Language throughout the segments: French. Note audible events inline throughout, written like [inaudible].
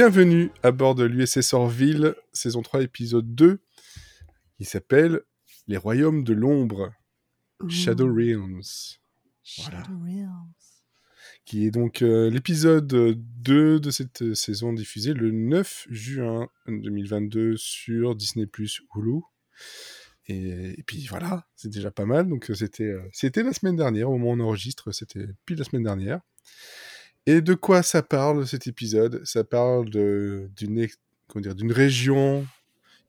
Bienvenue à bord de l'USS Orville, saison 3, épisode 2, qui s'appelle Les Royaumes de l'Ombre, Shadow Realms. Voilà. Shadow Realms. Qui est donc euh, l'épisode 2 de cette saison diffusée le 9 juin 2022 sur Disney Plus Hulu. Et, et puis voilà, c'est déjà pas mal. Donc euh, c'était euh, c'était la semaine dernière, au moment où on enregistre, c'était pile la semaine dernière. Et de quoi ça parle cet épisode? Ça parle d'une région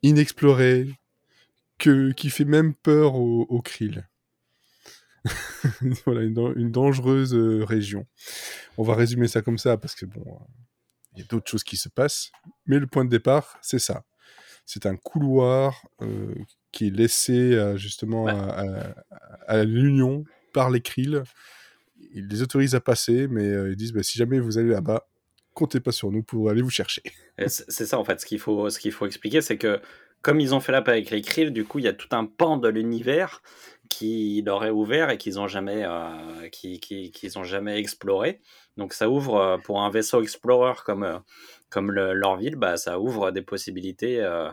inexplorée que, qui fait même peur aux, aux krill. [laughs] voilà, une, dan- une dangereuse euh, région. On va résumer ça comme ça parce que bon, euh, il y a d'autres choses qui se passent. Mais le point de départ, c'est ça. C'est un couloir euh, qui est laissé euh, justement Ouais. à, à- à l'Union par les krill. Ils les autorisent à passer, mais euh, ils disent bah, si jamais vous allez là-bas, comptez pas sur nous pour aller vous chercher. [laughs] Et C'est ça en fait, ce qu'il faut, ce qu'il faut expliquer, c'est que comme ils ont fait la paix avec les krill, du coup il y a tout un pan de l'univers qui leur est ouvert et qu'ils n'ont jamais, euh, qui, qui- qu'ils ont jamais exploré. Donc ça ouvre euh, pour un vaisseau explorer comme, euh, comme le- leur ville, bah, ça ouvre des possibilités euh,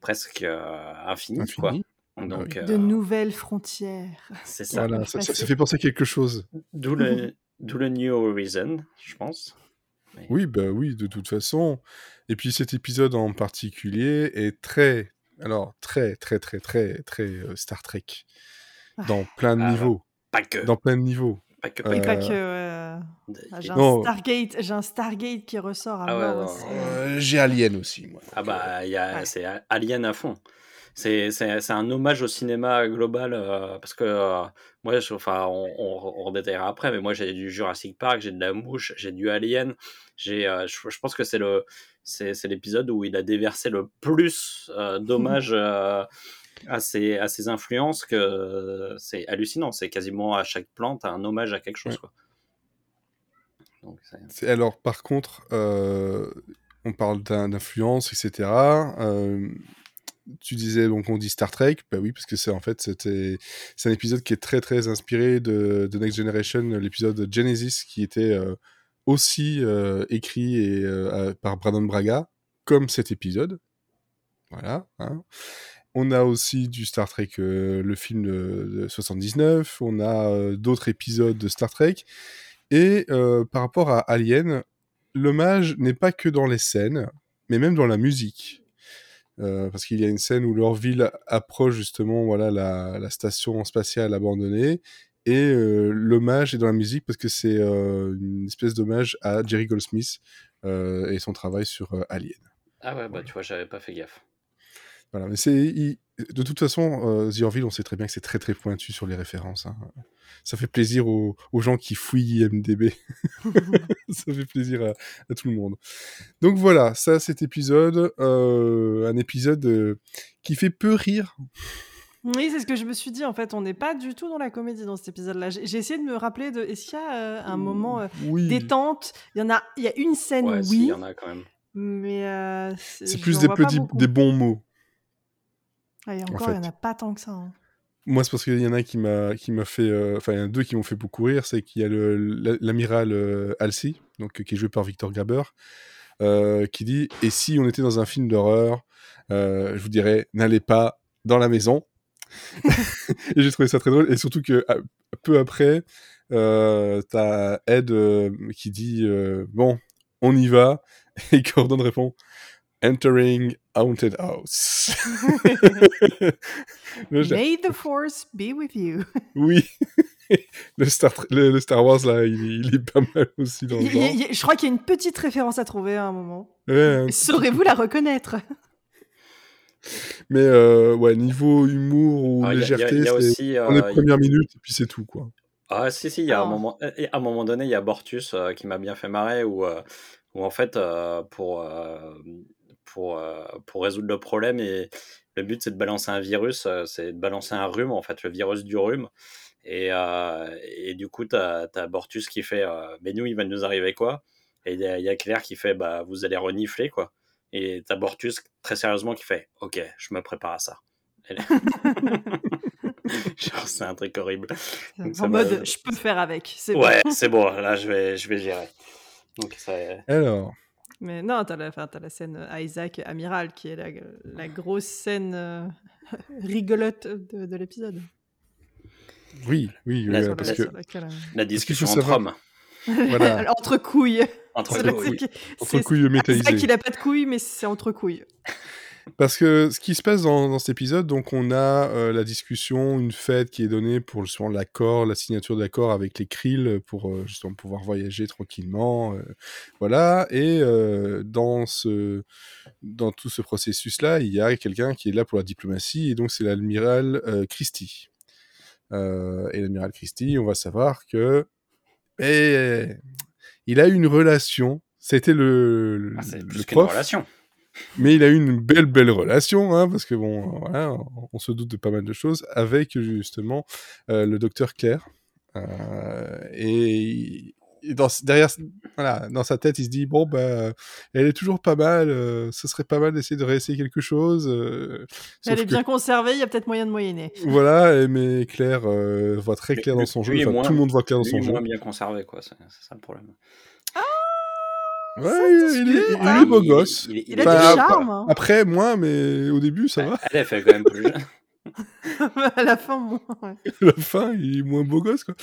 presque euh, infinies. Quoi. Donc De euh, nouvelles frontières. c'est ça. Voilà, ça, fait penser à quelque chose. D'où le, d'où le New Horizon, je pense. Mais- Oui, bah oui, de toute façon. Et puis cet épisode en particulier est très, alors très, très, très, très, très euh, Star Trek dans plein de Ah, niveaux, Pas que. dans plein de niveaux. Pas que. Euh, pas que. ouais. Ah, J'ai un. Stargate, j'ai un Stargate qui ressort à Ah ouais. Euh, J'ai Alien aussi, moi. Ah bah, il y a, Ouais. c'est Alien à fond. C'est, c'est, c'est un hommage au cinéma global euh, parce que euh, moi, je- enfin, on, on, on redétaillera après, mais moi j'ai du Jurassic Park, j'ai de la mouche, j'ai du Alien. J'ai, euh, je, je pense que c'est le, c'est, c'est l'épisode où il a déversé le plus [laughs] d'hommages à ses, à ses influences que c'est hallucinant. C'est quasiment à chaque plante un hommage à quelque chose. Ouais. Quoi. Donc, Alors, par contre, on parle d'un- d'influence, etc. Tu disais, donc on dit Star Trek, bah oui, parce que c'est en fait, c'était, c'est un épisode qui est très très inspiré de, Next Generation, l'épisode Genesis, qui était euh, aussi euh, écrit et, euh, par Brandon Braga, comme cet épisode. Voilà. hein. On a aussi du Star Trek, le film de, de 79, on a d'autres épisodes de Star Trek. Et par rapport à Alien, l'hommage n'est pas que dans les scènes, mais même dans la musique. Euh, parce qu'il y a une scène où leur ville approche justement voilà, la, la station spatiale abandonnée. Et euh, l'hommage est dans la musique parce que c'est euh, une espèce d'hommage à Jerry Goldsmith et son travail sur Alien. Ah ouais, bah tu vois, j'avais pas fait gaffe. Voilà, mais c'est il- de toute façon euh, The Orville, on sait très bien que c'est très très pointu sur les références. hein. Ça fait plaisir aux, aux gens qui fouillent IMDb. [laughs] [laughs] ça fait plaisir à, à tout le monde. Donc voilà, ça cet épisode, euh, un épisode euh, qui fait peu rire. Oui, c'est ce que je me suis dit. En fait, on n'est pas du tout dans la comédie dans cet épisode-là. J'ai j'ai essayé de me rappeler de. Est-ce qu'il y a euh, un moment euh, Oui, détente? Il y en a. Il y a une scène, Ouais, si, il oui, y en a quand même. mais euh, c'est plus des petits, des bons mots. Ah, et en encore, il n'y en fait. a pas tant que ça. hein. Moi, c'est parce qu'il y en a qui m'a qui m'a fait, euh, enfin, il y en a deux qui m'ont fait beaucoup rire. C'est qu'il y a l'amiral euh, Halsey, donc qui est joué par Victor Graber, euh, qui dit et si on était dans un film d'horreur, euh, je vous dirais n'allez pas dans la maison. [laughs] et j'ai trouvé ça très drôle. Et surtout que à- peu après, t'as Ed qui dit bon, on y va, et Gordon répond entering haunted house. [laughs] May the force be with you. [laughs] oui, le Star, le, le Star Wars là, il, il est pas mal aussi dans le y genre. il y je crois qu'il y a une petite référence à trouver à un moment. Ouais, Saurez-vous la reconnaître? Mais euh, ouais, niveau humour ou Ah, y a- y a- légèreté, il y a c'est aussi, euh, il- premières minutes et puis c'est tout quoi. Ah si si, il y a un Ah. moment, et à un moment donné, il y a Bortus euh, qui m'a bien fait marrer où, euh, où en fait euh, pour euh, pour euh, pour résoudre le problème et le but c'est de balancer un virus, euh, c'est de balancer un rhume en fait, le virus du rhume. Et, euh, et du coup, tu as, Bortus qui fait euh, Mais nous, il va nous arriver quoi? Et il y, a- il y a Claire qui fait Bah, vous allez renifler quoi. Et tu as Bortus très sérieusement qui fait Ok, je me prépare à ça. [laughs] Genre, c'est un truc horrible. Donc, En mode, je peux faire avec. C'est bon. Ouais, c'est bon, [laughs] là, je vais, je vais gérer. Donc, ça, Alors, Mais non, t'as la, enfin, t'as la scène euh, Isaac Amiral qui est la, la grosse scène euh, [laughs] rigolote de, de l'épisode. Oui, oui, La- oui, Sur parce la- que laquelle, euh, La discussion faut entre savoir- hommes. Voilà. entre couilles. [laughs] Entre couilles. entre c'est- couilles métallisées. Isaac, il a pas de couilles, mais c'est entre couilles. Parce que ce qui se passe dans, dans cet épisode, donc on a euh, la discussion, une fête qui est donnée pour justement l'accord, la signature d'accord avec les Krill pour euh, justement pouvoir voyager tranquillement, euh, voilà. Et dans ce, dans tout ce processus-là, il y a quelqu'un qui est là pour la diplomatie, et donc c'est l'admiral euh, Christie. Et l'admiral Christie, on va savoir que, eh, il a eu une relation. C'était le, le, Ah, c'est le prof. relation. Mais il a eu une belle, belle relation, hein, parce que bon, voilà, on- se doute de pas mal de choses, avec justement euh, le docteur Claire. Euh, et et dans, derrière, voilà, dans sa tête, il se dit bon, bah, elle est toujours pas mal, euh, ce serait pas mal d'essayer de réessayer quelque chose. euh, Elle est que- bien conservée, il y a peut-être moyen de moyenner. Voilà, mais Claire euh, voit très clair dans son jeu, enfin, moins- tout le monde voit clair dans son est jeu. moins bien conservé, quoi. C'est ça le problème. Ouais, il, est, il Ah, est beau il- gosse. Il, il- Il est a Enfin, du charme. hein. Après, moins, mais au début, ça va. Elle, elle fait quand même plus [laughs] [laughs] à la fin, moi. ouais. à la fin, il est moins beau gosse, quoi.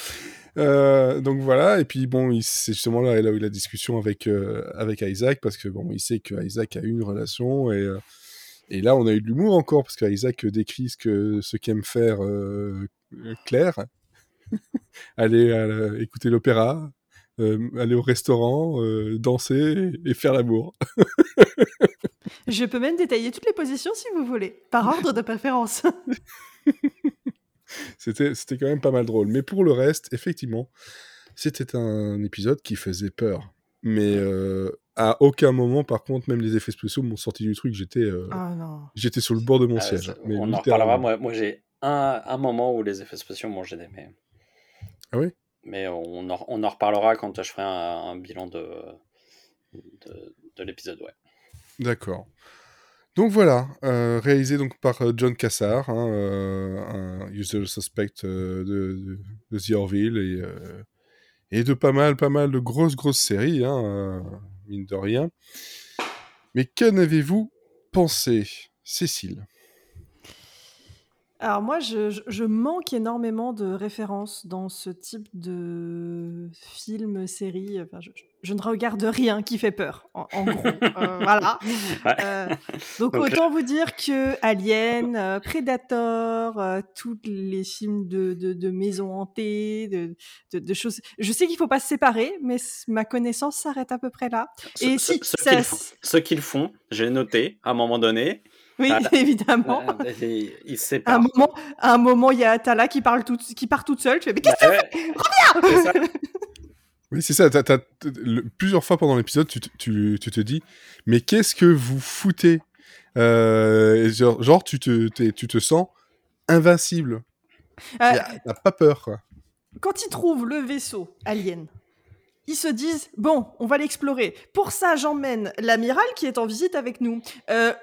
Euh, donc voilà, et puis bon, c'est justement là, là où il a la discussion avec, euh, avec Isaac, parce que bon, il sait que Isaac a eu une relation, et, euh, et là, on a eu de l'humour encore, parce qu'Isaac décrit ce que ce qu'aime faire euh, Claire. [laughs] aller à la- écouter l'opéra, euh, aller au restaurant, euh, danser et faire l'amour. [laughs] Je peux même détailler toutes les positions si vous voulez, par [laughs] ordre de préférence. C'était, c'était quand même pas mal drôle. Mais pour le reste, effectivement, c'était un épisode qui faisait peur. Mais euh, à aucun moment, par contre, même les effets spéciaux m'ont sorti du truc. J'étais, euh, Ah j'étais sur le bord de mon Euh, siège. ça- Mais on en reparlera. Moi, moi j'ai un, un moment où les effets spéciaux m'ont gêné. Mais... Ah oui? Mais on en, on en reparlera quand je ferai un, bilan de, de, de l'épisode. Ouais. D'accord. Donc voilà, euh, réalisé donc par euh, John Cassar, hein, euh, un usual suspect de, de, The Orville et, et de pas mal, pas mal de grosses, grosses séries, hein, mine de rien. Mais qu'en avez-vous pensé, Cécile? Alors moi, je, manque énormément de références dans ce type de film, série. Enfin, je, je ne regarde rien qui fait peur, en, en gros. Euh, [laughs] voilà. Ouais. Euh, donc, Donc, autant vous dire que Alien, euh, Predator, euh, tous les films de, de, de maisons hantées, de, de, de choses. Je sais qu'il faut pas se séparer, mais ma connaissance s'arrête à peu près là. Et Ceux- si, ceux, ça- qui le font, ceux qui le font, j'ai noté à un moment donné. Oui, Ah, [laughs] évidemment. euh, ils ils se À un moment, à un moment, il y a Atala qui parle toute, qui part toute seule. Tu fais, mais qu'est-ce Bah, ouais, [laughs] c'est ça. [laughs] Oui, c'est ça. t- le- plusieurs fois pendant l'épisode, tu, te- tu, tu te dis, mais qu'est-ce que vous foutez? Euh, genre, genre, tu, te, t'es- tu te sens invincible. Euh, T'as pas peur, quoi. quand ils trouvent le vaisseau alien, ils se disent bon, on va l'explorer. Pour ça, j'emmène l'amiral qui est en visite avec nous. Euh,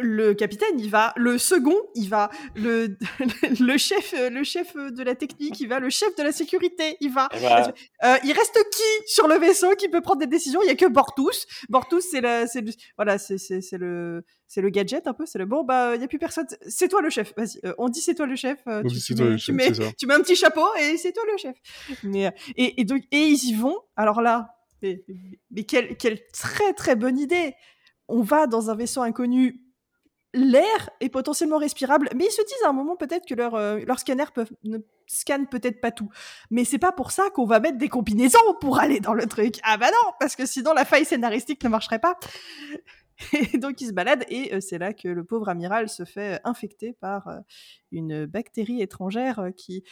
le capitaine, il va. Le second, il va. Le, [laughs] le chef, le chef de la technique, il va. Le chef de la sécurité, il va. Eh ben, Euh, il reste qui sur le vaisseau qui peut prendre des décisions? Il y a que Bortus. Bortus, c'est la, c'est le, voilà, c'est, c'est, c'est le, c'est le gadget un peu. C'est le bon, bah, il y a plus personne. C'est toi le chef. Vas-y, euh, on dit c'est toi le chef. euh, On tu, dit tu c'est toi mets, le tu chef, mets- tu mets un petit chapeau et c'est toi le chef. Mais euh, et, et donc et ils y vont. Alors là, mais, mais quelle, quelle très très bonne idée. On va dans un vaisseau inconnu. L'air est potentiellement respirable, mais ils se disent à un moment peut-être que leur, euh, leur scanner peuvent, ne scanne peut-être pas tout. Mais c'est pas pour ça qu'on va mettre des combinaisons pour aller dans le truc. Ah bah non, parce que sinon la faille scénaristique ne marcherait pas. Et donc il se balade et euh, c'est là que le pauvre amiral se fait euh, infecter par euh, une bactérie étrangère qui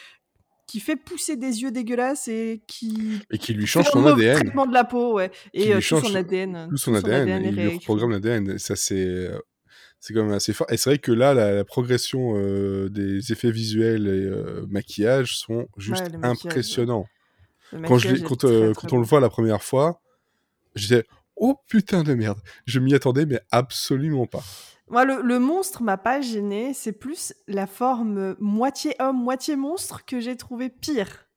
qui fait pousser des yeux dégueulasses et qui Et qui lui change son ADN. traitement de la peau, ouais. Et tout change son ADN. Tout son ADN, est et il lui reprogramme l'ADN. Ça, c'est. C'est quand même assez fort. Et c'est vrai que là, la, la progression euh, des effets visuels et euh, maquillage sont juste ouais. impressionnants. Quand, je euh, quand on le voit la première fois, je disais Oh putain de merde Je m'y attendais, mais absolument pas. Moi, le, le monstre m'a pas gêné. C'est plus la forme moitié homme, moitié monstre que j'ai trouvé pire.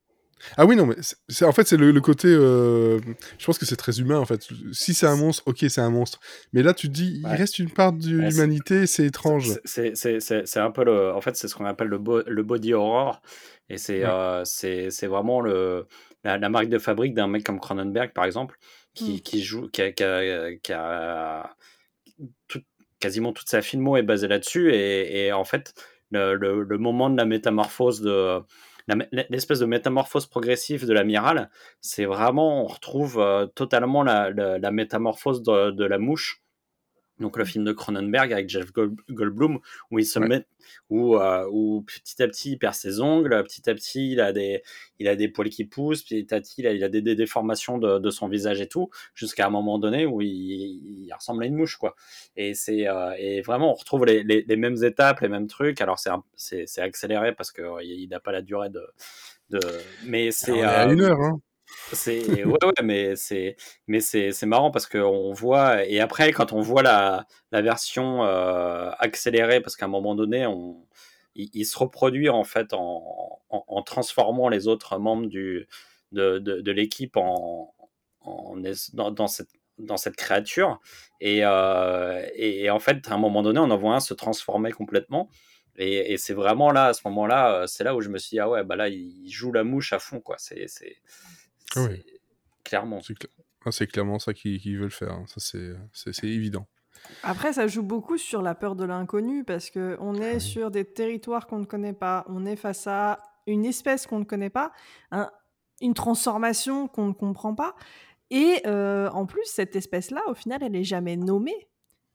Ah oui, non, mais c'est, en fait, c'est le, côté. Euh, je pense que c'est très humain, en fait. Si c'est un monstre, ok, c'est un monstre. Mais là, tu te dis, il reste une part de l'humanité, c'est étrange. C'est un peu le. En fait, c'est ce qu'on appelle le, le body horror. Et c'est euh, c'est vraiment le, la, marque de fabrique d'un mec comme Cronenberg, par exemple, qui, mm. qui joue. qui a, qui a, quasiment toute sa filmo est basée là-dessus. Et, et, en fait, le, le, le moment de la métamorphose de l'espèce de métamorphose progressive de l'amiral, c'est vraiment, on retrouve euh, totalement la, la, métamorphose de, de, la mouche donc le mmh. film de Cronenberg avec Jeff Goldblum où il se met où, euh, où, petit à petit il perd ses ongles petit à petit il a des il a des poils qui poussent petit à petit il a, il a des, déformations de, de, son visage et tout jusqu'à un moment donné où il, il, ressemble à une mouche quoi. Et c'est euh, et vraiment on retrouve les, les, les, mêmes étapes les mêmes trucs. Alors c'est c'est accéléré parce que il n'a pas la durée de, de mais c'est à une heure hein c'est ouais, mais c'est mais c'est marrant parce qu'on voit et après quand on voit la version euh, accélérée parce qu'à un moment donné on il, se reproduit en fait en, transformant les autres membres du de, de, l'équipe en, en dans, cette dans cette créature et, euh, et, en fait à un moment donné on en voit un se transformer complètement et, et c'est vraiment là à ce moment là c'est là où je me suis dit ah ouais bah là il joue la mouche à fond quoi. C'est ah clairement. Ah, c'est clairement ça qu'ils veulent faire. Hein. Ça, c'est évident. Après, ça joue beaucoup sur la peur de l'inconnu parce que on est ah sur des territoires qu'on ne connaît pas. On est face à une espèce qu'on ne connaît pas, une transformation qu'on ne comprend pas. Et euh, en plus, cette espèce-là, au final, elle n'est jamais nommée.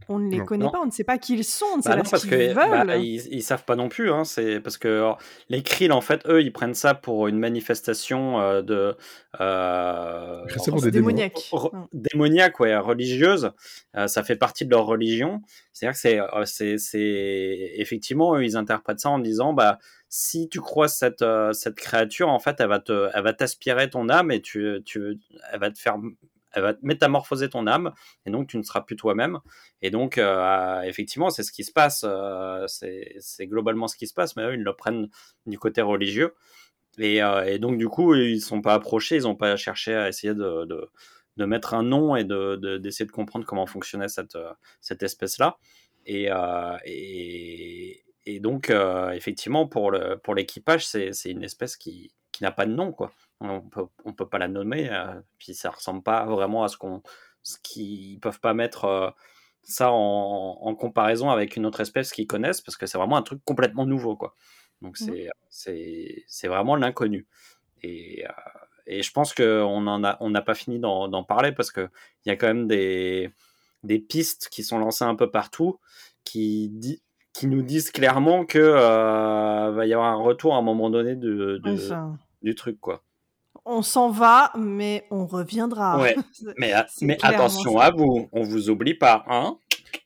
On ne les connaît pas, on ne sait pas qui ils sont, on ne sait bah pas parce ce qu'ils bah, veulent. ils, savent pas non plus. Hein, c'est parce que les Krill, en fait, eux, ils prennent ça pour une manifestation euh, de euh, des démoniaque, démoniaque, ouais, religieuse. Euh, ça fait partie de leur religion. C'est-à-dire que c'est, c'est, effectivement, eux, ils interprètent ça en disant, bah, si tu crois cette cette créature, en fait, elle va te, elle va t'aspirer ton âme et tu, tu, elle va te faire elle va métamorphoser ton âme et donc tu ne seras plus toi-même. Et donc, euh, effectivement, c'est ce qui se passe, euh, c'est globalement ce qui se passe, mais eux, ils le prennent du côté religieux. Et, euh, donc, du coup, ils ne sont pas approchés, ils n'ont pas cherché à essayer de, mettre un nom et d'essayer de, comprendre comment fonctionnait cette, espèce-là. Et, donc, effectivement, pour l'équipage, c'est une espèce qui, qui n'a pas de nom, quoi on peut, on peut pas la nommer, euh, puis ça ressemble pas vraiment à ce qu'on, ce qu'ils peuvent pas mettre euh, ça en, comparaison avec une autre espèce qu'ils connaissent, parce que c'est vraiment un truc complètement nouveau, quoi. Donc mmh. c'est, c'est, vraiment l'inconnu. Et, euh, et, je pense qu'on en a, on n'a pas fini d'en, parler parce que il y a quand même des, des pistes qui sont lancées un peu partout, qui dit, qui nous disent clairement que va y avoir un retour à un moment donné de, du truc, quoi on s'en va, mais on reviendra. Ouais. [laughs] mais, mais attention à vous, on vous oublie pas, hein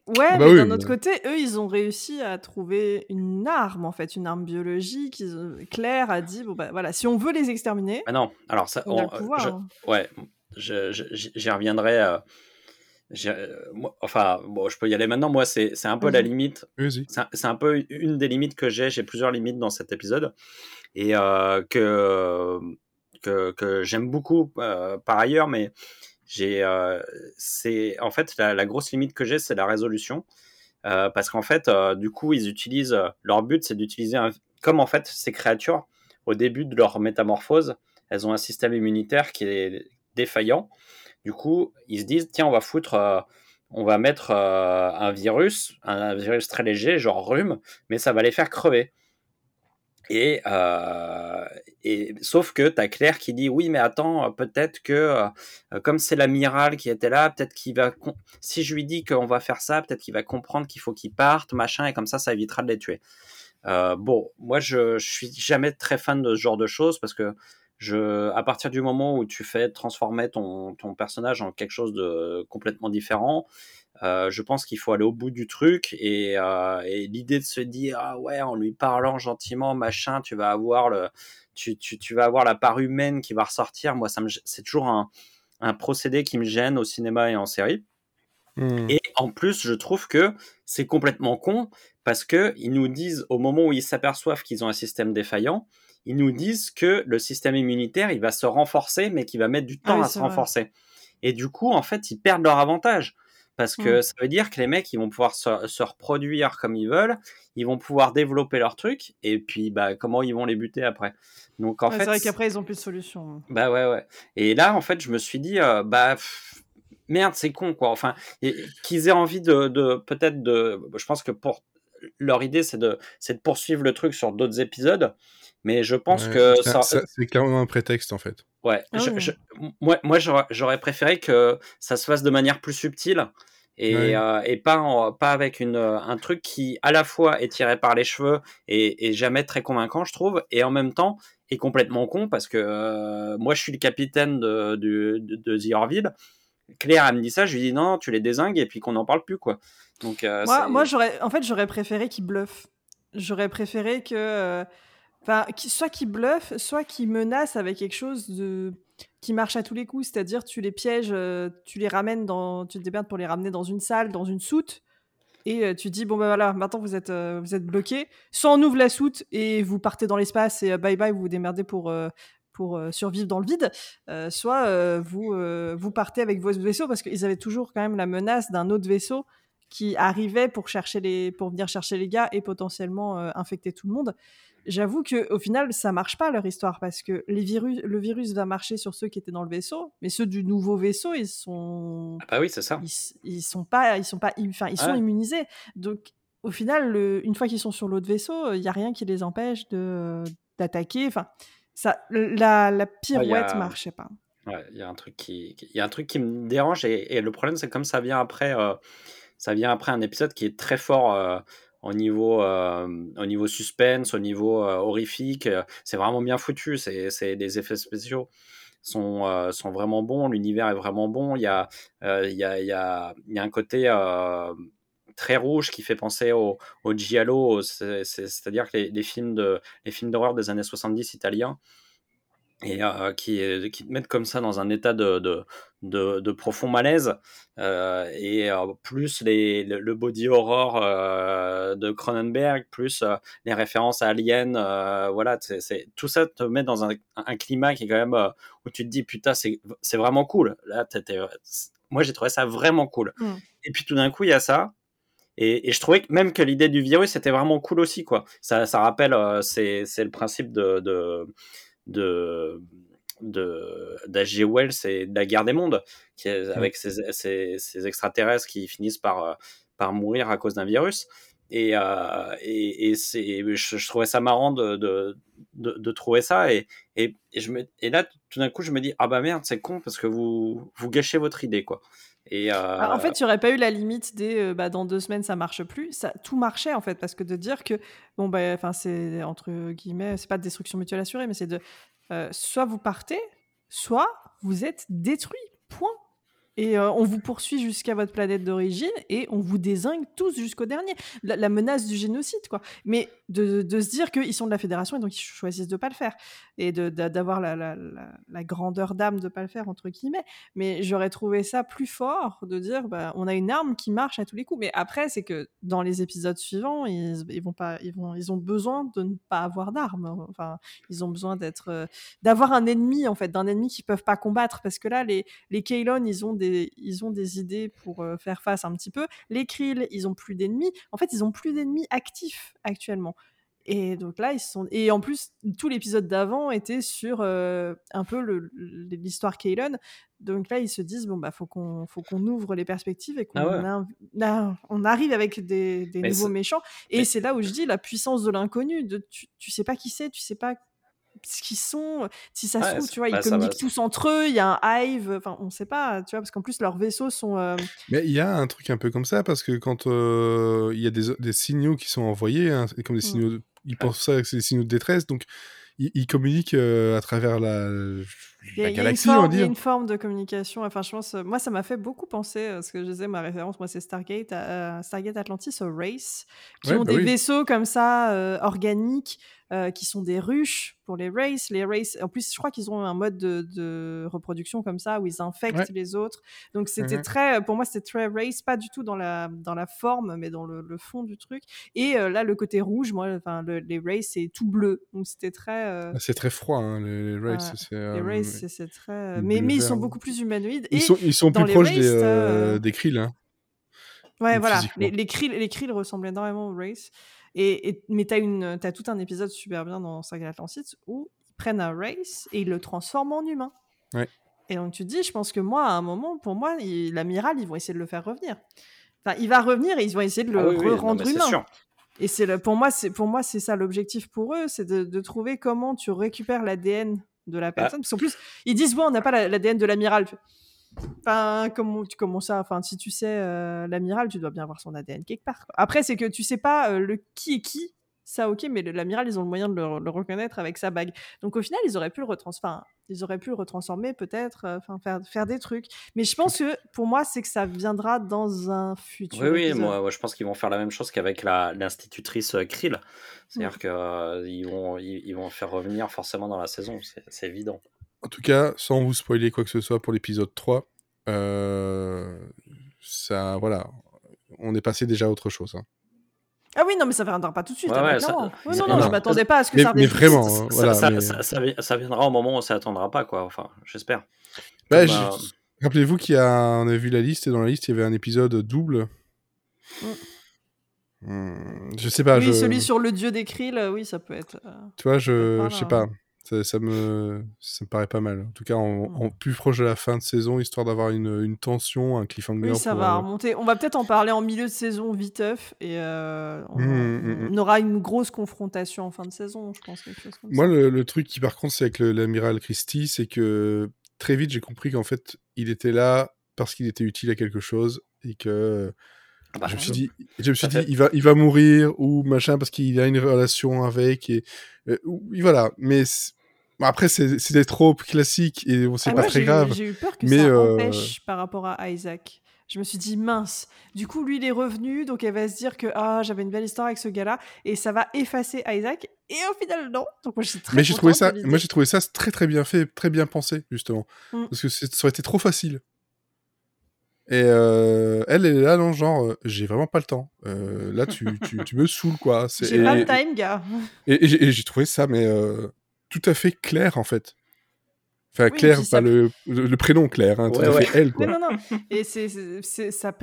Ouais, bah mais d'un autre côté, eux, ils ont réussi à trouver une arme, en fait, une arme biologique. Claire a dit, bon, bah voilà, si on veut les exterminer. Ah non, alors ça, on, pouvoir, hein. ouais, j'y reviendrai. Euh, euh, enfin, bon, je peux y aller maintenant. Moi, c'est un peu la limite. C'est un, peu une des limites que j'ai. J'ai plusieurs limites dans cet épisode. Et euh, que que, j'aime beaucoup euh, par ailleurs, mais j'ai, euh, c'est en fait la, grosse limite que j'ai, c'est la résolution. Euh, parce qu'en fait, du coup, ils utilisent leur but, c'est d'utiliser un, comme en fait ces créatures au début de leur métamorphose, elles ont un système immunitaire qui est défaillant. Du coup, ils se disent tiens, on va foutre on va mettre un virus, un, virus très léger, genre rhume, mais ça va les faire crever. Et, euh, et sauf que tu as Claire qui dit oui, mais attends, peut-être que euh, comme c'est l'amiral qui était là, peut-être qu'il va. Si je lui dis qu'on va faire ça, peut-être qu'il va comprendre qu'il faut qu'il parte, machin, et comme ça, ça évitera de les tuer. Euh, bon, moi, je, je suis jamais très fan de ce genre de choses parce que je, à partir du moment où tu fais transformer ton, ton personnage en quelque chose de complètement différent, euh, je pense qu'il faut aller au bout du truc et, euh, et l'idée de se dire ah ouais en lui parlant gentiment machin tu vas avoir le tu, tu, tu vas avoir la part humaine qui va ressortir moi ça c'est toujours un, un, procédé qui me gêne au cinéma et en série mmh. et en plus je trouve que c'est complètement con parce que ils nous disent au moment où ils s'aperçoivent qu'ils ont un système défaillant ils nous disent que le système immunitaire, il va se renforcer, mais qu'il va mettre du Ah temps à se vrai. renforcer. Et du coup, en fait, ils perdent leur avantage. Parce que Mm. ça veut dire que les mecs, ils vont pouvoir se, se reproduire comme ils veulent, ils vont pouvoir développer leur truc, et puis bah, comment ils vont les buter après. Donc en Ouais, fait, c'est vrai qu'après, ils ont plus de solution. bah ouais, ouais. Et là, en fait, je me suis dit, euh, bah pff, merde, c'est con, quoi. Enfin, et- qu'ils aient envie de, de peut-être de. Je pense que pour leur idée, c'est de, c'est de poursuivre le truc sur d'autres épisodes, mais je pense Ouais, que c'est- ça, ça- c'est clairement un prétexte en fait. Ouais, Ah je- oui. je- moi, moi j'aurais, j'aurais préféré que ça se fasse de manière plus subtile et, Ouais. euh, et pas, en- pas avec une, euh, un truc qui à la fois est tiré par les cheveux et, et jamais très convaincant, je trouve, et en même temps est complètement con parce que euh, moi je suis le capitaine de, de, de The Orville. Claire, elle me dit ça, je lui dis non, tu les désingues et puis qu'on n'en parle plus, quoi. Donc, euh, Moi, moi j'aurais, en fait, j'aurais préféré qu'ils bluffent. J'aurais préféré que, euh, enfin, soit qu'ils bluffent, soit qu'ils menacent avec quelque chose de qui marche à tous les coups. C'est-à-dire, tu les pièges, euh, tu les ramènes dans, tu te démerdes pour les ramener dans une salle, dans une soute, et euh, tu dis bon ben voilà, maintenant vous êtes, euh, vous êtes bloqué. Soit on ouvre la soute et vous partez dans l'espace et bye bye, vous vous démerdez pour pour survivre dans le vide, soit vous vous partez avec votre vaisseau parce qu'ils avaient toujours quand même la menace d'un autre vaisseau qui arrivait pour chercher les pour venir chercher les gars et potentiellement infecter tout le monde. J'avoue que au final ça marche pas leur histoire parce que les virus le virus va marcher sur ceux qui étaient dans le vaisseau, mais ceux du nouveau vaisseau ils sont Ah bah oui, c'est ça. ils, sont pas ils sont pas enfin ils sont immunisés. Donc au final le- une fois qu'ils sont sur l'autre vaisseau il y a rien qui les empêche de d'attaquer enfin ça la, la pirouette a- marchait pas. Ouais, il y a un truc qui, il y a un truc qui me dérange et, et le problème c'est comme ça vient après, euh, ça vient après un épisode qui est très fort euh, au niveau, euh, au niveau suspense, au niveau euh, horrifique. euh, C'est vraiment bien foutu. C'est, les effets spéciaux sont, sont vraiment bons. L'univers est vraiment bon. Il y a, il y a, il y a, un côté très rouge qui fait penser au, au giallo, c'est- c'est- c'est-à-dire que les, les films d'horreur des années 70 italiens et euh, qui, qui te mettent comme ça dans un état de, de, de, de profond malaise, euh, et euh, plus les, le, le body horror euh, de Cronenberg, plus euh, les références à Alien, euh, voilà, c'est, tout ça te met dans un, un climat qui est quand même euh, où tu te dis putain, c'est, c'est vraiment cool. Là, moi j'ai trouvé ça vraiment cool. Mm. Et puis tout d'un coup, il y a ça. Et, et je trouvais que même que l'idée du virus était vraiment cool aussi, quoi. Ça, ça rappelle, euh, c'est, c'est le principe de, de, de, de d'H.G. Wells et de la guerre des mondes, qui est, avec ces, ces, ces extraterrestres qui finissent par, euh, par mourir à cause d'un virus. Et, euh, et, et c'est, je, je trouvais ça marrant de, de, de, de trouver ça. Et, et, et, je me, et là, tout d'un coup, je me dis, ah bah merde, c'est con parce que vous, vous gâchez votre idée, quoi. Euh, Ah, en fait, il n'y aurait pas eu la limite des euh, bah, dans deux semaines ça marche plus. Ça, tout marchait en fait parce que de dire que bon bah enfin c'est entre guillemets c'est pas de destruction mutuelle assurée mais c'est de euh, soit vous partez soit vous êtes détruit. Point. Et euh, on vous poursuit jusqu'à votre planète d'origine et on vous désingue tous jusqu'au dernier. La, menace du génocide, quoi. Mais de, de se dire qu'ils sont de la fédération et donc ils choisissent de pas le faire. Et d'avoir la, la, grandeur d'âme de pas le faire, entre guillemets. Mais j'aurais trouvé ça plus fort de dire bah, on a une arme qui marche à tous les coups. Mais après, c'est que dans les épisodes suivants, ils, ils, vont pas, ils, vont, ils ont besoin de ne pas avoir d'armes. Enfin, ils ont besoin d'être, euh, d'avoir un ennemi, en fait, d'un ennemi qu'ils peuvent pas combattre. Parce que là, les, les Kaylon, ils ont des, ils ont des idées pour euh, faire face un petit peu. Les Krill, ils ont plus d'ennemis. En fait, ils ont plus d'ennemis actifs actuellement. Et donc là, ils sont. Et en plus, tout l'épisode d'avant était sur euh, un peu l'histoire Kaylon. Donc là, ils se disent bon bah faut qu'on faut qu'on ouvre les perspectives et qu'on Ah ouais. inv- na- on arrive avec des, nouveaux méchants. Et c'est là où je dis la puissance de l'inconnu. Tu, tu sais pas qui c'est, tu sais pas ce qu'ils sont. Si ça se Ouais, trouve, tu vois, ils bah, communiquent tous entre eux. Il y a un hive. Enfin, on sait pas, tu vois, parce qu'en plus leurs vaisseaux sont. euh, Mais il y a un truc un peu comme ça, parce que quand euh, il y a des, des signaux qui sont envoyés, hein, comme des Mm. signaux, de- ils pensent ça que c'est des signaux de détresse, donc ils, ils communiquent euh, à travers la, Il y, a, y une galaxie, forme, une de communication. Enfin, je pense, euh, moi, ça m'a fait beaucoup penser, euh, ce que je disais, ma référence, moi, c'est Stargate, à Stargate Atlantis, au Race, qui Ouais, ont bah des oui. vaisseaux comme ça, euh, organiques, euh, qui sont des ruches pour les races. Les races, en plus, je crois qu'ils ont un mode de, de reproduction comme ça où ils infectent Ouais. les autres. Donc c'était Mhm. très, pour moi, c'était très race, pas du tout dans la dans la forme, mais dans le, le fond du truc. Et euh, là, le côté rouge, moi, enfin, le- les races, c'est tout bleu, donc c'était très. euh, Ah, C'est très froid, hein, les, les. Ouais. les euh, races, c'est- c'est très. euh, Mais, ils sont beaucoup plus humanoïdes. Ils sont, ils sont dans plus proches des, euh, euh, des Krill. Hein. Ouais, voilà. Les, les, krill, les krill ressemblent énormément aux Race. Et, et- mais t'as une, as tout un épisode super bien dans Saga Atlantide où ils prennent un Race et ils le transforment en humain. Ouais. Et donc tu te dis, je pense que moi, à un moment, pour moi, il- l'amiral, ils vont essayer de le faire revenir. Enfin, il va revenir et ils vont essayer de le Ah oui, oui, non, rendre humain. sûr. Et c'est le, pour moi, c'est pour moi, c'est ça l'objectif pour eux, c'est de, de trouver comment tu récupères l'ADN de Bah la personne. Parce qu'en plus, ils disent ouais, on n'a pas la- l'ADN de l'amiral. Enfin, comment, tu- comment ça Enfin, si tu sais euh, l'amiral, tu dois bien avoir son ADN quelque part. quoi. Après, c'est que tu sais pas euh, le qui est qui. Ça, ok, mais l'amiral, ils ont le moyen de le, le reconnaître avec sa bague. Donc, au final, ils auraient pu le retransformer. Ils auraient pu le retransformer, peut-être, euh, enfin, faire, faire des trucs. Mais je pense que, pour moi, c'est que ça viendra dans un futur. Oui, oui, moi, moi, je pense qu'ils vont faire la même chose qu'avec la- l'institutrice euh, Krill. C'est-à-dire qu'ils vont, ils, ils vont faire revenir forcément dans la saison, c'est c'est évident. En tout cas, sans vous spoiler quoi que ce soit pour l'épisode 3, euh, ça, voilà, on est passé déjà à autre chose. hein. Ah oui, non, mais ça viendra pas tout de suite. Ouais, ouais, mais ça- clairement. Oui, ça- non, non, non. je m'attendais pas à ce que Mais- ça mais vraiment, hein, Ça- voilà, ça, mais- ça- ça vi- ça viendra au moment où on s'attendra pas, quoi. Enfin, j'espère. Bah, je- euh, Rappelez-vous qu'il y a, on a vu la liste et dans la liste il y avait un épisode double. Hmm, je sais pas, oui, je, celui sur le dieu des Krill, euh, oui, ça peut être. euh, tu vois, je, Voilà. je sais pas, ça, ça me, ça me paraît pas mal. En tout cas, en, en plus proche de la fin de saison, histoire d'avoir une, une tension, un cliffhanger. Oui, ça pour, va euh, remonter. On va peut-être en parler en milieu de saison viteuf et euh, on, Mm, mm, on aura une grosse confrontation en fin de saison, je pense. Quelque chose comme Moi, ça. le, le truc qui, par contre, c'est avec l'amiral Christie, c'est que très vite, j'ai compris qu'en fait, il était là parce qu'il était utile à quelque chose et que ah bah, je me suis dit, je me suis dit, il va, il va mourir ou machin parce qu'il a une relation avec et, euh, voilà. Mais après, c'est des tropes classiques et bon, c'est Ah, pas moi, très grave. J'ai eu peur que mais, ça euh, empêche par rapport à Isaac. Je me suis dit, mince. Du coup, lui, il est revenu, donc elle va se dire que ah, j'avais une belle histoire avec ce gars-là, et ça va effacer Isaac. Et au final, non. Donc moi, je suis très Mais j'ai trouvé ça, moi j'ai trouvé ça très très bien fait, très bien pensé justement, Mm. parce que ça aurait été trop facile. Et euh, elle, elle est là, non, genre, euh, j'ai vraiment pas le temps. Euh, là, tu, tu, tu me saoules, quoi. J'ai pas le time, gars. Et, et j'ai- et j'ai trouvé ça, mais tout à fait clair, en fait. Enfin, Oui, Claire, pas ça- le, prénom Claire, hein, tout Ouais, à ouais. fait elle, quoi. Mais non, non. Et c'est, ça,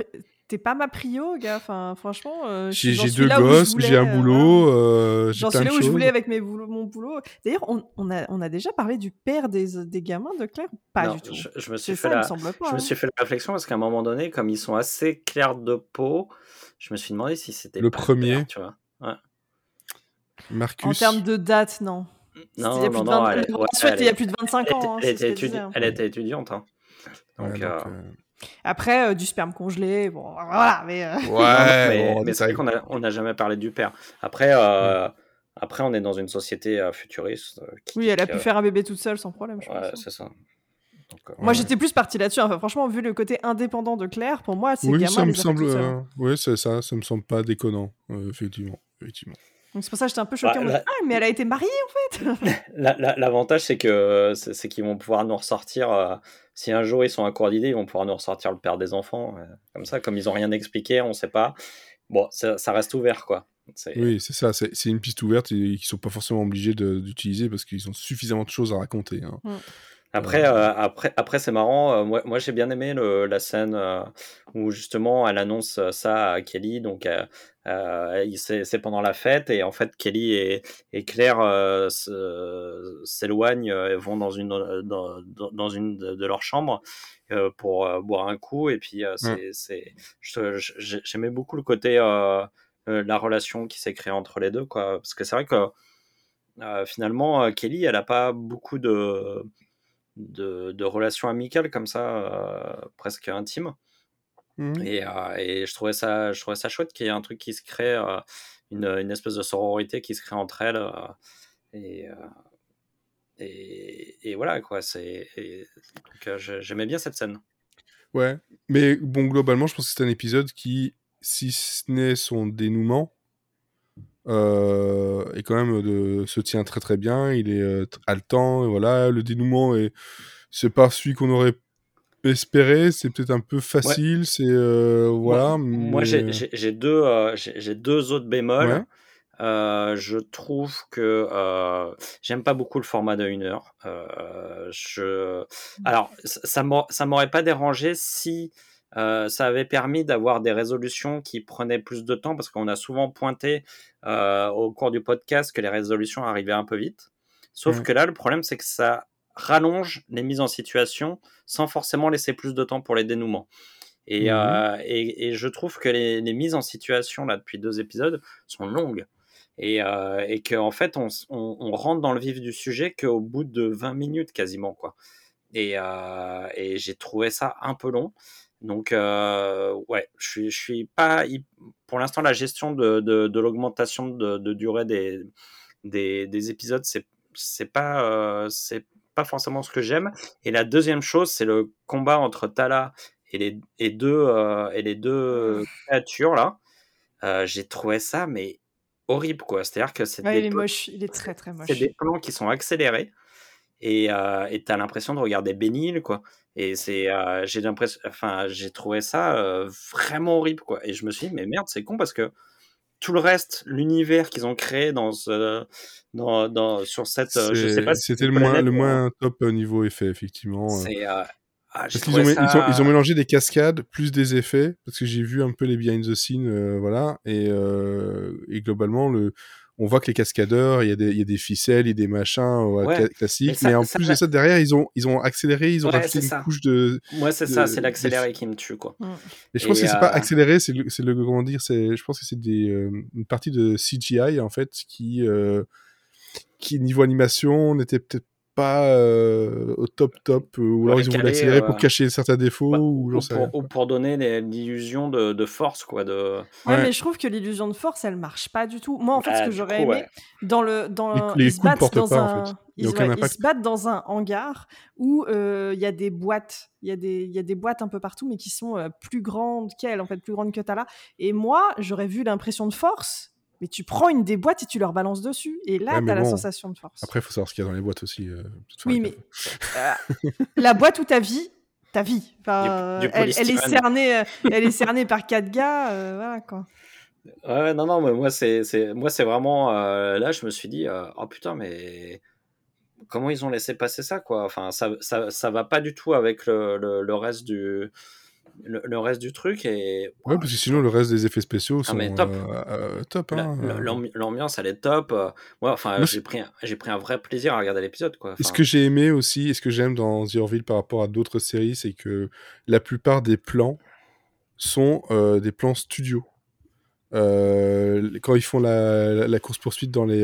t'es pas ma prio, gars. Enfin, franchement, euh, J'ai deux gosses, j'ai un euh, boulot, euh, j'ai plein de là où je voulais avec mes boulot- mon boulot. D'ailleurs, on, on a, on a déjà parlé du père des, des gamins de Claire Pas non, du tout? Je, je me suis fait ça, la, me semble pas. je me hein. suis fait la réflexion parce qu'à un moment donné, comme ils sont assez clairs de peau, je me suis demandé si c'était Le pas premier. tu vois. Marcus. En termes de date, non. Non, il y a plus non, de non, 20 elle, il y a plus de 25 elle ans. hein, elle c'est était hein. elle était étudiante. hein. Ouais, Donc, donc, euh, euh, Après, euh, du sperme congelé, bon, voilà, mais. euh, Ouais, [laughs] mais, bon, mais c'est vrai qu'on n'a jamais parlé du père. Après, euh, après, on est dans une société euh, futuriste. euh, qui Oui, elle a pu faire un bébé toute seule sans problème, je Ouais, pense. c'est ça. Donc, euh, Moi, Ouais. j'étais plus partie là-dessus. Enfin, franchement, vu le côté indépendant de Claire, pour moi, ces Oui, gamins, ça me semble. euh, ouais, c'est ça, ça me semble pas déconnant, euh, effectivement. effectivement. Donc c'est pour ça que j'étais un peu choquée. Bah, en là- Ah, mais elle a été mariée [laughs] La- la- L'avantage, c'est que c'est qu'ils vont pouvoir nous ressortir. euh, si un jour ils sont à court d'idées, ils vont pouvoir nous ressortir le père des enfants. euh, comme ça, comme ils ont rien expliqué, on sait pas. Bon, ça, ça reste ouvert, quoi. Oui, c'est ça, c'est une piste ouverte et qu'ils sont pas forcément obligés d'utiliser parce qu'ils ont suffisamment de choses à raconter. hein. Après, euh, après, après c'est marrant. euh, moi, moi j'ai bien aimé le- la scène euh, où justement elle annonce ça à Kelly. Donc, c'est pendant la fête et en fait Kelly et, et Claire s'éloignent et vont dans une dans, dans- dans une de, de leurs chambres pour boire un coup. Et puis, c'est je- j'aimais beaucoup le côté la relation qui s'est créée entre les deux, quoi. Parce que c'est vrai que finalement Kelly, elle a pas beaucoup de de, de relations amicales comme ça, euh, presque intimes. Mhm. Et, euh, et je, trouvais ça, je trouvais ça chouette qu'il y ait un truc qui se crée, euh, une, une espèce de sororité qui se crée entre elles. et, et, et voilà, quoi. C'est, j'aimais bien cette scène. Ouais, mais bon, globalement, je pense que c'est un épisode qui, si ce n'est son dénouement, et quand même de, se tient très très bien. Il est haletant, et voilà, le dénouement est c'est pas celui qu'on aurait espéré, c'est peut-être un peu facile, c'est voilà. Moi, j'ai deux, j'ai deux autres bémols. je trouve que j'aime pas beaucoup le format de 1 heure. je... Alors, ça m'aurait pas dérangé si ça avait permis d'avoir des résolutions qui prenaient plus de temps parce qu'on a souvent pointé au cours du podcast que les résolutions arrivaient un peu vite. Sauf mmh. que là, le problème, c'est que ça rallonge les mises en situation sans forcément laisser plus de temps pour les dénouements. Et, mmh euh, et, je trouve que les, mises en situation, là, depuis deux épisodes, sont longues. Et, euh, et qu'en fait, on, on, rentre dans le vif du sujet qu'au bout de 20 minutes quasiment. quoi. Euh, et j'ai trouvé ça un peu long. Donc, euh, ouais, je suis, je suis pas. Pour l'instant, la gestion de, de, de l'augmentation de, de, durée des, des, des épisodes, c'est, c'est pas, euh, c'est pas forcément ce que j'aime. Et la deuxième chose, c'est le combat entre Tala et les, et deux, euh, et les deux créatures là. J'ai trouvé ça, mais horrible quoi. C'est-à-dire que c'est. il est moche, il est très très moche. C'est des plans qui sont accélérés et euh, tu as l'impression de regarder Bénil quoi. Et c'est, euh, j'ai l'impression, enfin, j'ai trouvé ça euh, vraiment horrible, quoi. Et je me suis dit, mais merde, c'est con parce que tout le reste, l'univers qu'ils ont créé dans, ce, dans, dans, sur cette, euh, je sais pas c'était le moins, le moins top niveau effet, effectivement. Ah, parce qu'ils ont, ils ont, ils ont, mélangé des cascades plus des effets, parce que j'ai vu un peu les behind the scenes, voilà, et, et globalement, le, on voit que les cascadeurs, il y, a des, il y a des ficelles, il y a des machins classiques, mais, en plus de ça, derrière, ils ont, ils ont accéléré, ils ont rajouté une couche de. Moi, c'est ça, c'est l'accéléré qui me tue, quoi. Mm. Et je pense que c'est pas euh, accéléré, c'est le, le, comment dire, c'est, je pense que c'est des, euh, une partie de CGI, en fait, qui, euh, qui niveau animation, n'était peut-être pas euh, au top top, euh, ou alors ils ont voulu accélérer pour euh, cacher certains défauts, bah, ou, pour, ou, pour, donner l'illusion de, de, force, quoi. De... Ouais, mais je trouve que l'illusion de force, elle marche pas du tout. Moi, en fait, ce bah, que j'aurais aimé, dans le, dans, ils, se battent dans un... Ils, se battent dans un hangar où il y a des boîtes, il y, a des, y a des boîtes un peu partout, mais qui sont plus grandes qu'elle, en fait, plus grandes que Tala. Et moi, j'aurais vu l'impression de force mais tu prends une des boîtes et tu leur balances dessus. Et là, tu as la sensation de force. Après, il faut savoir ce qu'il y a dans les boîtes aussi. Euh, oui, mais euh, la boîte où ta vie, ta vie, elle, est cernée, euh, [laughs] elle est cernée par quatre gars. voilà, quoi. Ouais, non, non, mais moi, c'est, moi, c'est vraiment. là, je me suis dit, oh putain, mais comment ils ont laissé passer ça, quoi? Enfin, ça, ça, ça va pas du tout avec le, le reste du le, reste du truc est. Ouais, parce que sinon, le reste des effets spéciaux sont top. Euh, euh, top hein, euh. L'ambiance, elle est top. Ouais, enfin, j'ai pris, un, pris un vrai plaisir à regarder l'épisode. Quoi. ce que j'ai aimé aussi, et ce que j'aime dans The Orville par rapport à d'autres séries, c'est que la plupart des plans sont des plans studio. quand ils font la, la course-poursuite dans les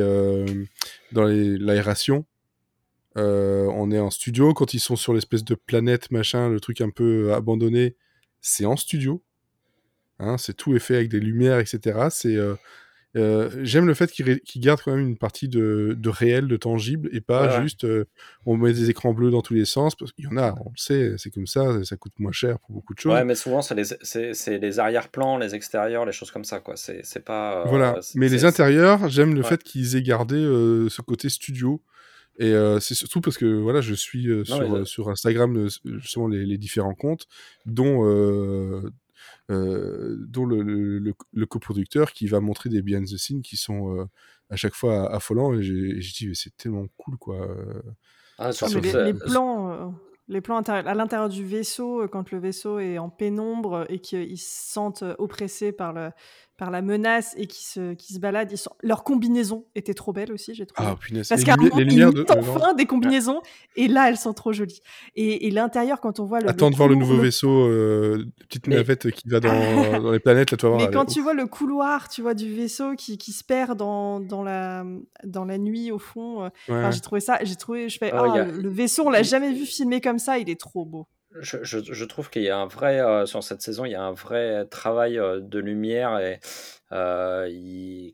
dans l'aération, on est en studio. Quand ils sont sur l'espèce de planète, machin, le truc un peu abandonné, c'est en studio. Hein, c'est tout est fait avec des lumières, etc. C'est euh, euh, j'aime le fait qu'il garde quand même une partie de, réel, de tangible, et pas juste euh, on met des écrans bleus dans tous les sens, parce qu'il y en a, on le sait, c'est comme ça, ça coûte moins cher pour beaucoup de choses. Ouais, mais souvent c'est les, les arrière-plans, les extérieurs, les choses comme ça, quoi. C'est pas. voilà, mais les intérieurs, j'aime le fait qu'ils aient gardé ce côté studio. Et c'est surtout parce que voilà, je suis sur, sur, Instagram justement les, les, différents comptes, dont, dont le, le, le, coproducteur qui va montrer des behind the scenes qui sont à chaque fois affolants. Et j'ai dit, c'est tellement cool quoi. Ah, les, plans les plans à l'intérieur du vaisseau, quand le vaisseau est en pénombre et qu'ils se sentent oppressés par le, par la menace et qui se, qui se baladent. Ils sont... Leur combinaison était trop belle aussi, j'ai trouvé. Ah, punaise. Parce qu'à un moment, ils de... enfin des combinaisons et là, elles sont trop jolies. Et, et l'intérieur, quand on voit le. Attends de voir le nouveau vaisseau, euh, petite navette qui va dans, [laughs] dans, les planètes, là, tu vas voir. Mais quand tu vois le couloir, tu vois, du vaisseau qui, qui se perd dans, dans, la, dans la nuit au fond, euh, j'ai trouvé ça, j'ai trouvé, je fais, oh, le vaisseau, on l'a jamais vu filmer comme ça, il est trop beau je, je, trouve qu'il y a un vrai, euh, sur cette saison, il y a un vrai travail euh, de lumière et, euh,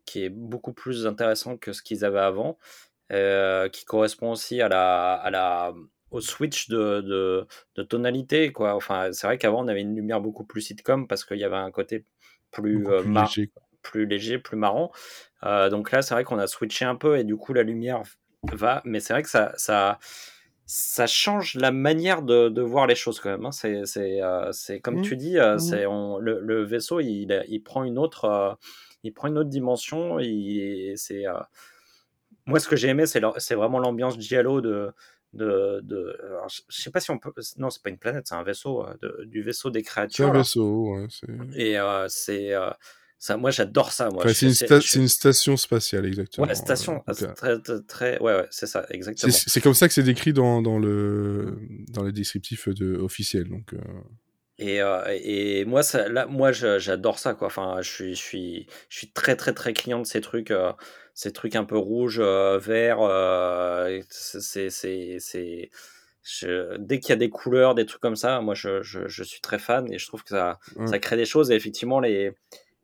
qui est beaucoup plus intéressant que ce qu'ils avaient avant, qui correspond aussi à la, à la, au switch de, de, de tonalité. Quoi. Enfin, c'est vrai qu'avant, on avait une lumière beaucoup plus sitcom parce qu'il y avait un côté plus, plus léger, plus marrant. donc là, c'est vrai qu'on a switché un peu et du coup, la lumière va. Mais c'est vrai que ça, ça, ça change la manière de, de voir les choses quand même. Hein. C'est, c'est, comme mmh. tu dis, mmh. c'est on, le, le, vaisseau, il, il, prend une autre, il prend une autre dimension. Il, c'est moi, ce que j'ai aimé, c'est, c'est vraiment l'ambiance Giallo de, de, de je sais pas si on peut non c'est pas une planète c'est un vaisseau euh, du vaisseau des créatures c'est un vaisseau ouais, et euh, c'est euh, ça moi j'adore ça moi c'est, une, une, station spatiale exactement ouais station très, très, ouais, ouais c'est ça exactement c'est, comme ça que c'est décrit dans, dans le dans les descriptifs de officiels donc et, et, moi, ça, là, moi, j'adore ça, quoi. Enfin, je suis, je suis, je suis très, très, très client de ces trucs ces trucs un peu rouges, euh, verts. Euh, c'est, c'est, dès qu'il y a des couleurs, des trucs comme ça, moi je, je, je suis très fan et je trouve que ça, ça crée des choses. Et effectivement, les,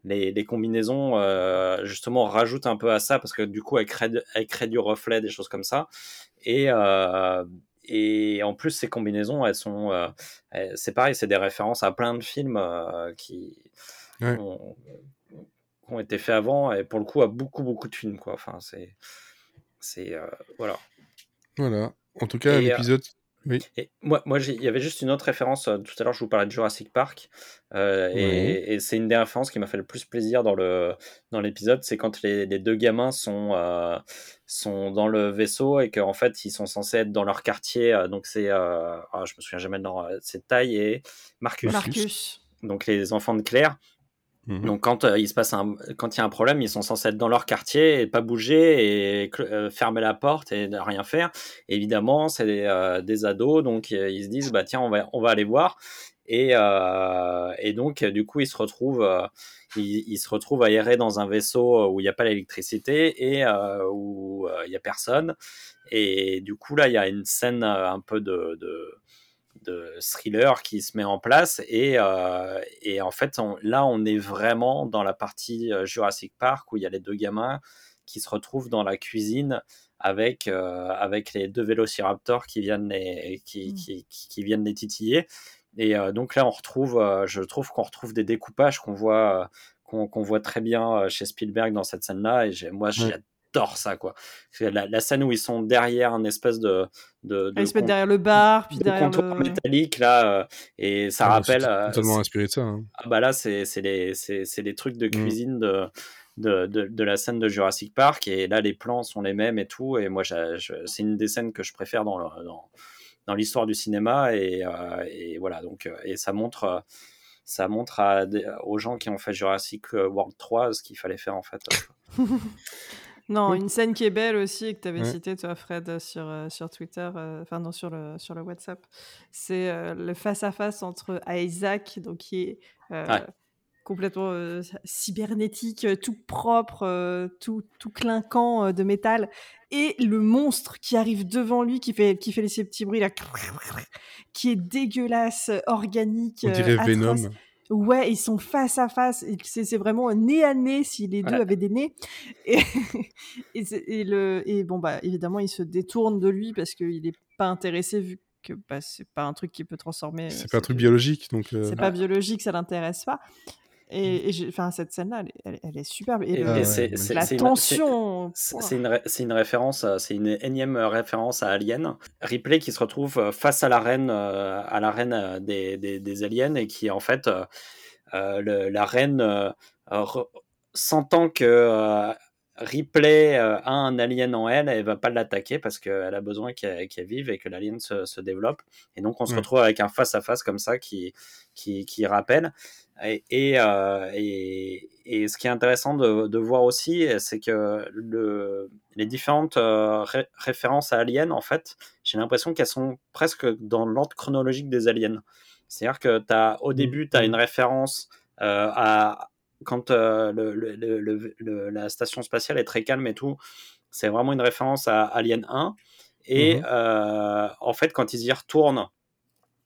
les, les combinaisons euh, justement rajoutent un peu à ça parce que du coup, elles créent, elles créent du reflet, des choses comme ça. Et, et en plus, ces combinaisons, elles sont. c'est pareil, c'est des références à plein de films qui ont été faits avant et pour le coup à beaucoup beaucoup de films quoi. Enfin c'est c'est euh, voilà. Voilà. En tout cas l'épisode. Oui. Et moi, moi il y avait juste une autre référence. Euh, tout à l'heure, je vous parlais de Jurassic Park. Euh, et, c'est une des références qui m'a fait le plus plaisir dans le dans l'épisode. C'est quand les, les, deux gamins sont, sont dans le vaisseau et qu'en fait, ils sont censés être dans leur quartier. donc, c'est. Ah, je me souviens jamais de leur. C'est Taille et Marcus. Marcus. Donc, les enfants de Claire. Mmh Donc quand euh, il se passe un, quand il y a un problème, ils sont censés être dans leur quartier et pas bouger et euh, fermer la porte et ne rien faire. évidemment, c'est des, euh, des, ados, donc ils se disent bah tiens on va on va aller voir et, et donc du coup ils se retrouvent ils, ils, se retrouvent aérés dans un vaisseau où il n'y a pas l'électricité et où il y a personne. Et du coup là il y a une scène un peu de, de de thriller qui se met en place et, euh, et en fait là on est vraiment dans la partie euh, Jurassic Park où il y a les deux gamins qui se retrouvent dans la cuisine avec euh, avec les deux vélociraptors qui viennent les qui, mmh. qui, viennent les titiller et donc là on retrouve je trouve qu'on retrouve des découpages qu'on voit qu'on voit très bien chez Spielberg dans cette scène là et moi j'adore ça quoi. La, la, scène où ils sont derrière un espèce de, de, ils se mettent derrière le bar puis derrière le métallique là euh, et ça ah, rappelle euh, totalement inspiré de ça. Hein. Ah bah là c'est les c'est les trucs de mm. cuisine de de, de, de, la scène de Jurassic Park et là les plans sont les mêmes et tout et moi c'est une des scènes que je préfère dans dans, dans l'histoire du cinéma et, euh, et, voilà donc et ça montre ça montre à, aux gens qui ont fait Jurassic World 3 ce qu'il fallait faire en fait [laughs] [laughs] Non, une scène qui est belle aussi, que tu avais cité toi, Fred, sur, euh, sur Twitter, euh, enfin non, sur le, sur le WhatsApp, c'est euh, le face-à-face entre Isaac, donc qui est complètement cybernétique, tout propre, tout, tout clinquant de métal, et le monstre qui arrive devant lui, qui fait, qui fait ces petits bruits là, qui est dégueulasse, organique. On dirait Venom. Ouais, ils sont face à face. C'est vraiment nez à nez si les deux avaient des nez. Et, [laughs] et, le, et bon, bah, évidemment, il se détourne de lui parce qu'il n'est pas intéressé vu que bah, c'est pas un truc qui peut transformer. C'est pas un truc biologique, donc. C'est pas biologique, ça l'intéresse pas. Et, enfin, cette scène-là, elle, elle, est superbe. Et, la tension. C'est une, une, référence, c'est une énième référence à Alien. Ripley qui se retrouve euh, face à la reine, euh, à la reine euh, des, des, des aliens et qui en fait, le, la reine sentant que Ripley a un alien en elle, elle va pas l'attaquer parce qu'elle a besoin qu'elle vive et que l'alien se, se, développe. Et donc on se retrouve avec un face à face comme ça qui qui, qui rappelle. Et, euh, et, et, ce qui est intéressant de, de voir aussi, c'est que le, les différentes euh, références à Alien, en fait, j'ai l'impression qu'elles sont presque dans l'ordre chronologique des aliens. C'est-à-dire que as, au mmh. début, tu as une référence euh, à quand le, le, la station spatiale est très calme et tout. C'est vraiment une référence à Alien 1. Et mmh en fait, quand ils y retournent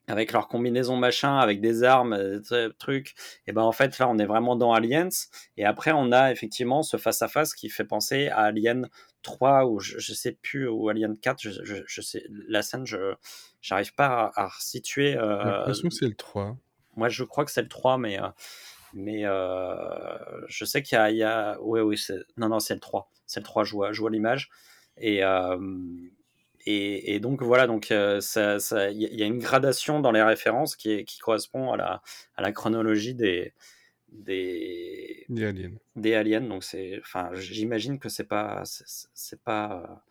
avec leur combinaison machin, avec des armes, euh, trucs, et ben en fait là on est vraiment dans Aliens. Et après on a effectivement ce face à face qui fait penser à Alien 3 ou je, sais plus ou Alien 4. Je, je, sais la scène, je j'arrive pas à, à resituer. Euh, J'ai l'impression que c'est le 3. Moi je crois que c'est le 3, mais euh, Mais euh, je sais qu'il y a. il y a... Oui, oui, c'est... non, non, c'est le 3. C'est le 3, je vois, je vois l'image. Et, euh, et, et, donc voilà, donc euh, ça, ça, il y a une gradation dans les références qui, est, qui correspond à la, à la chronologie des, des, des aliens. Des aliens. Donc c'est, enfin, j'imagine que c'est pas, c'est, pas,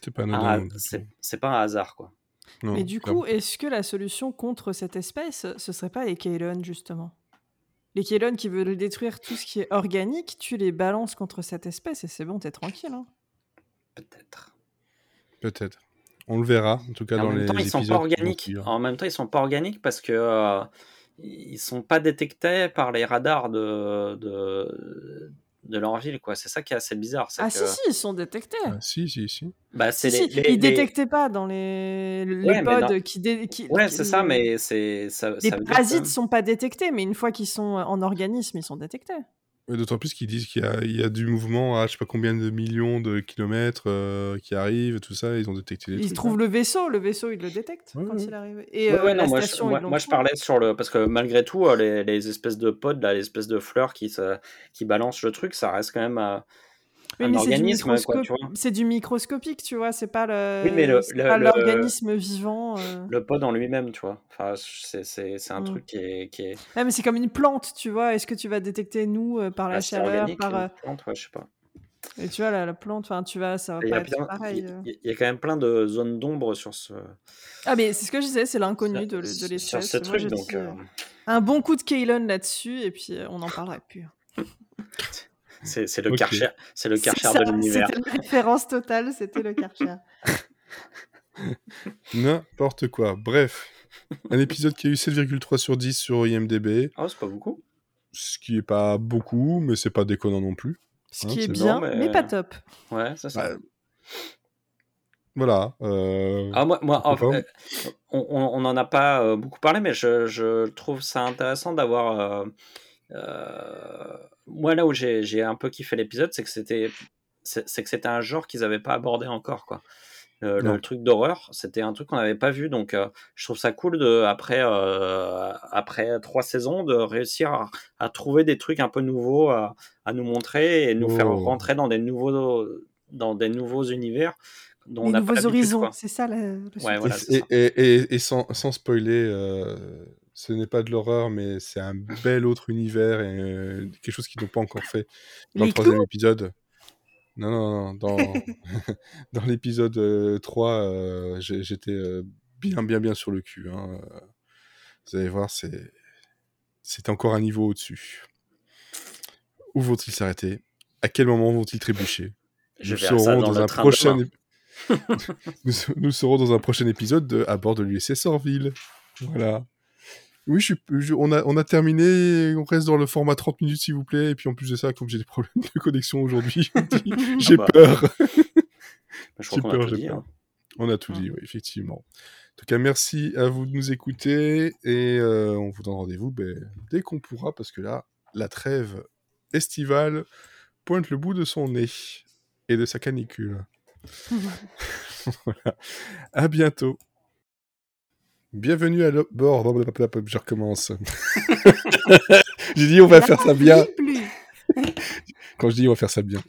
c'est pas, un, c'est, c'est pas un hasard quoi. Non, Mais du coup, est-ce que la solution contre cette espèce, ce serait pas les Kaelon justement? Les Kaelon qui veulent détruire tout ce qui est organique, tu les balances contre cette espèce et c'est bon, t'es tranquille. Hein Peut-être. Peut-être. On le verra, en tout cas en dans même les temps, ils épisodes. sont pas organiques. En même temps, ils sont pas organiques parce que euh, ils sont pas détectés par les radars de, de, de leur ville, quoi. C'est ça qui est assez bizarre. Ah que... si, si, ils sont détectés. Ah, si, si, si. Bah, c'est si, les, si. les, Ils les... détectaient pas dans les, les Ouais, pods dans- qui, dé... qui- Ouais, c'est ça, mais c'est ça. Les ça veut dire parasites que- sont pas détectés, mais une fois qu'ils sont en organisme, ils sont détectés. D'autant plus qu'ils disent qu'il y a, il y a du mouvement à je sais pas combien de millions de kilomètres euh, qui arrivent, tout ça, ils ont détecté les Ils trucs. trouvent hein. le vaisseau, le vaisseau, il le détecte Ouais, quand ouais. il arrive. Et Ouais, euh, ouais, la non, moi, je, station, moi, ils l'ont moi, je trouvé. parlais sur le parce que malgré tout euh, les, les espèces de pods là, les espèces de fleurs qui se, qui balancent le truc, ça reste quand même euh, un mais c'est du, organisme c'est microscopique, tu vois, c'est pas le, Oui, l'organisme vivant. euh. Le pod en lui-même, tu vois. Enfin, c'est un Mm. truc qui est qui est Ah, mais c'est comme une plante, tu vois. Est-ce que tu vas détecter nous euh, par la bah, c'est chaleur, par une euh, plante, ouais, je sais pas. et tu vois la, la plante, enfin tu vas, ça va pas être plein- pareil. il- y a quand même plein de zones d'ombre sur ce Ah mais c'est ce que je disais, c'est l'inconnu de, de sur ce Moi, truc donc euh, un bon coup de Kaelon là-dessus et puis on n'en parlerait plus. [laughs] c'est c'est le. Karcher, c'est le C'est Karcher ça, de l'univers. C'était la référence totale, c'était le Karcher. [laughs] N'importe quoi. Bref, un épisode qui a eu 7,3 sur 10 sur IMDb, Oh, c'est pas beaucoup. ce qui est pas beaucoup, mais c'est pas déconnant non plus. Ce Hein, qui est c'est bien, mais- mais... pas top. Ouais, c'est ça. Bah, Voilà. euh, Ah, moi, moi, euh, on, on, on en a pas euh, beaucoup parlé, mais je, je trouve ça intéressant d'avoir. Euh, euh, moi, là où j'ai j'ai un peu kiffé l'épisode, c'est que c'était c'est c'est que c'était un genre qu'ils n'avaient pas abordé encore, quoi. Le, le truc d'horreur, c'était un truc qu'on n'avait pas vu, donc euh, je trouve ça cool de après euh, après trois saisons de réussir à, à trouver des trucs un peu nouveaux à, à nous montrer et nous faire Oh. rentrer dans des nouveaux dans des nouveaux univers dont on pas nouveaux horizons, quoi. c'est ça le, le Ouais, sujet. voilà, et, c'est ça. et, et- et sans, sans spoiler, euh, ce n'est pas de l'horreur, mais c'est un bel autre univers et euh, quelque chose qu'ils n'ont pas encore fait dans le troisième épisode. Non, non, non. Dans, [laughs] [laughs] dans l'épisode euh, 3, euh, j'ai- j'étais euh, bien, bien, bien sur le cul. hein. Euh, Vous allez voir, c'est c'est encore un niveau au-dessus. Où vont-ils s'arrêter? À quel moment vont-ils trébucher? Je Nous serons dans un prochain demain. ép- [laughs] nous, nous serons dans un prochain épisode de à bord de l'USS Orville. Voilà. Oui, je suis, je- on, a, on a terminé. On reste dans le format 30 minutes, s'il vous plaît. Et puis en plus de ça, comme j'ai des problèmes de connexion aujourd'hui, dis, j'ai bah, peur. Je crois J'ai qu'on a peur, tout j'ai dit. peur. hein. On a tout dit, oui, effectivement. En tout cas, merci à vous de nous écouter. Et euh, on vous donne rendez-vous ben, dès qu'on pourra, parce que là, la trêve estivale pointe le bout de son nez et de sa canicule. [laughs] voilà. À bientôt. Bienvenue à bord. Je recommence. [laughs] [laughs] J'ai dit on va faire ça bien. [laughs] Quand je dis on va faire ça bien.